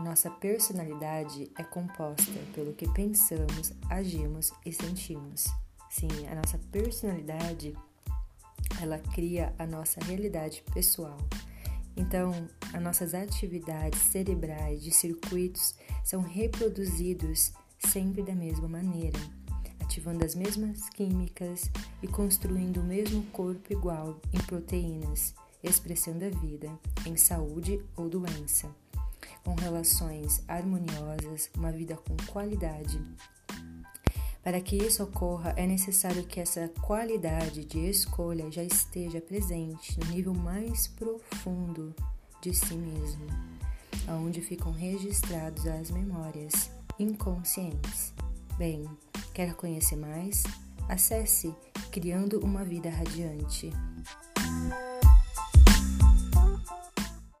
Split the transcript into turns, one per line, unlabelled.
Nossa personalidade é composta pelo que pensamos, agimos e sentimos. Sim, a nossa personalidade ela cria a nossa realidade pessoal. Então, as nossas atividades cerebrais de circuitos são reproduzidos sempre da mesma maneira, ativando as mesmas químicas e construindo o mesmo corpo igual em proteínas, expressando a vida em saúde ou doença com relações harmoniosas, uma vida com qualidade. Para que isso ocorra, é necessário que essa qualidade de escolha já esteja presente no nível mais profundo de si mesmo, onde ficam registradas as memórias inconscientes. Bem, quer conhecer mais? Acesse Criando uma Vida Radiante.